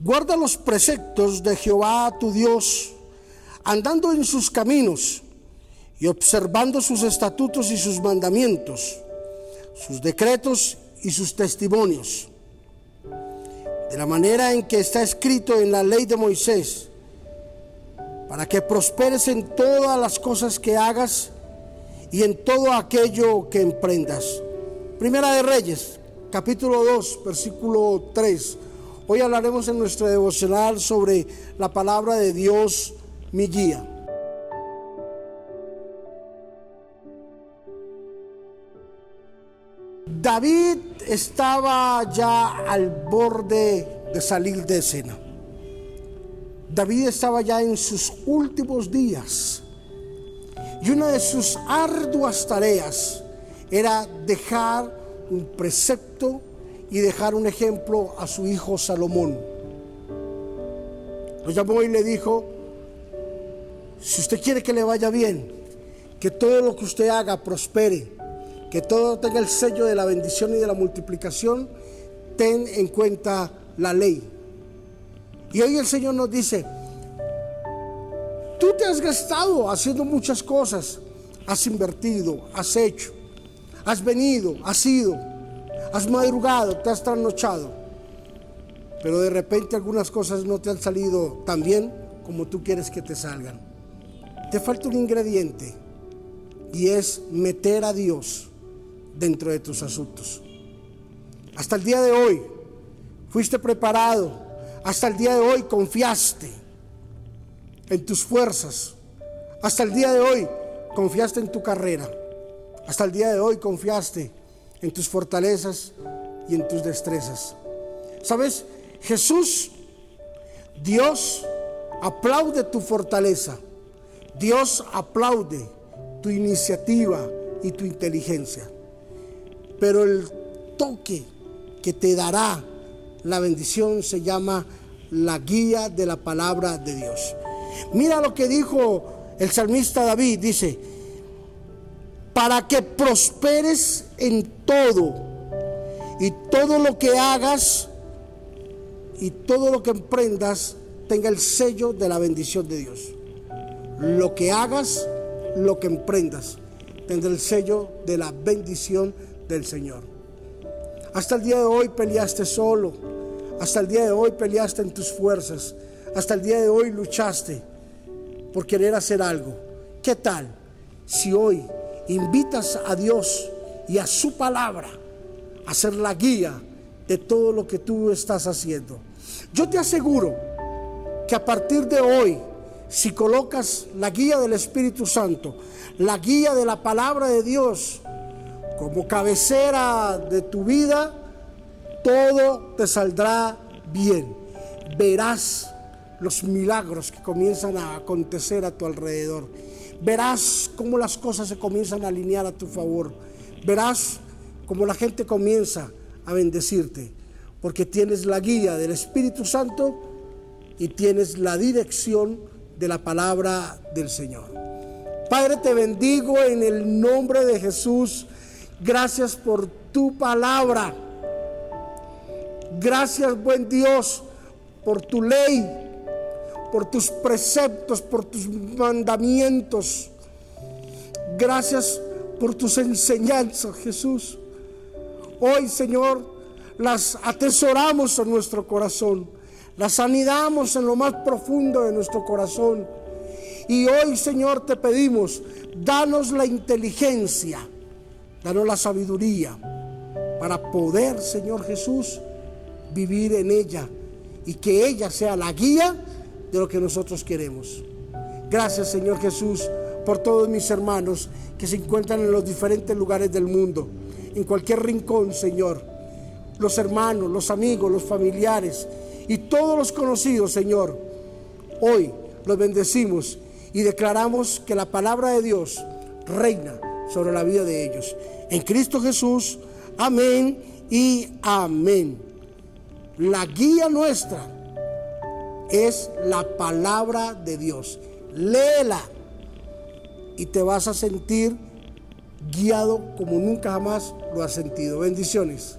Guarda los preceptos de Jehová tu Dios, andando en sus caminos y observando sus estatutos y sus mandamientos, sus decretos y sus testimonios, de la manera en que está escrito en la ley de Moisés, para que prosperes en todas las cosas que hagas y en todo aquello que emprendas. Primera de Reyes, capítulo 2, versículo 3. Hoy hablaremos en nuestro devocional sobre la palabra de Dios, mi guía. David estaba ya al borde de salir de escena. David estaba ya en sus últimos días. Y una de sus arduas tareas era dejar un precepto y dejar un ejemplo a su hijo Salomón. Lo llamó y le dijo, si usted quiere que le vaya bien, que todo lo que usted haga prospere, que todo tenga el sello de la bendición y de la multiplicación, ten en cuenta la ley. Y hoy el Señor nos dice, tú te has gastado haciendo muchas cosas, has invertido, has hecho, has venido, has ido has madrugado, te has trasnochado, pero de repente algunas cosas no te han salido tan bien como tú quieres que te salgan. Te falta un ingrediente y es meter a Dios dentro de tus asuntos. Hasta el día de hoy fuiste preparado, hasta el día de hoy confiaste en tus fuerzas, hasta el día de hoy confiaste en tu carrera, hasta el día de hoy confiaste en tus fortalezas y en tus destrezas. ¿Sabes? Jesús, Dios aplaude tu fortaleza. Dios aplaude tu iniciativa y tu inteligencia. Pero el toque que te dará la bendición se llama la guía de la palabra de Dios. Mira lo que dijo el salmista David. Dice, para que prosperes en todo y todo lo que hagas y todo lo que emprendas tenga el sello de la bendición de Dios. Lo que hagas, lo que emprendas, tendrá el sello de la bendición del Señor. Hasta el día de hoy peleaste solo, hasta el día de hoy peleaste en tus fuerzas, hasta el día de hoy luchaste por querer hacer algo. ¿Qué tal si hoy invitas a Dios y a su palabra a ser la guía de todo lo que tú estás haciendo. Yo te aseguro que a partir de hoy, si colocas la guía del Espíritu Santo, la guía de la palabra de Dios como cabecera de tu vida, todo te saldrá bien. Verás los milagros que comienzan a acontecer a tu alrededor. Verás cómo las cosas se comienzan a alinear a tu favor. Verás cómo la gente comienza a bendecirte. Porque tienes la guía del Espíritu Santo y tienes la dirección de la palabra del Señor. Padre, te bendigo en el nombre de Jesús. Gracias por tu palabra. Gracias, buen Dios, por tu ley por tus preceptos, por tus mandamientos. Gracias por tus enseñanzas, Jesús. Hoy, Señor, las atesoramos en nuestro corazón, las anidamos en lo más profundo de nuestro corazón. Y hoy, Señor, te pedimos, danos la inteligencia, danos la sabiduría para poder, Señor Jesús, vivir en ella y que ella sea la guía de lo que nosotros queremos. Gracias Señor Jesús por todos mis hermanos que se encuentran en los diferentes lugares del mundo, en cualquier rincón, Señor. Los hermanos, los amigos, los familiares y todos los conocidos, Señor. Hoy los bendecimos y declaramos que la palabra de Dios reina sobre la vida de ellos. En Cristo Jesús, amén y amén. La guía nuestra es la palabra de Dios. Léela y te vas a sentir guiado como nunca jamás lo has sentido. Bendiciones.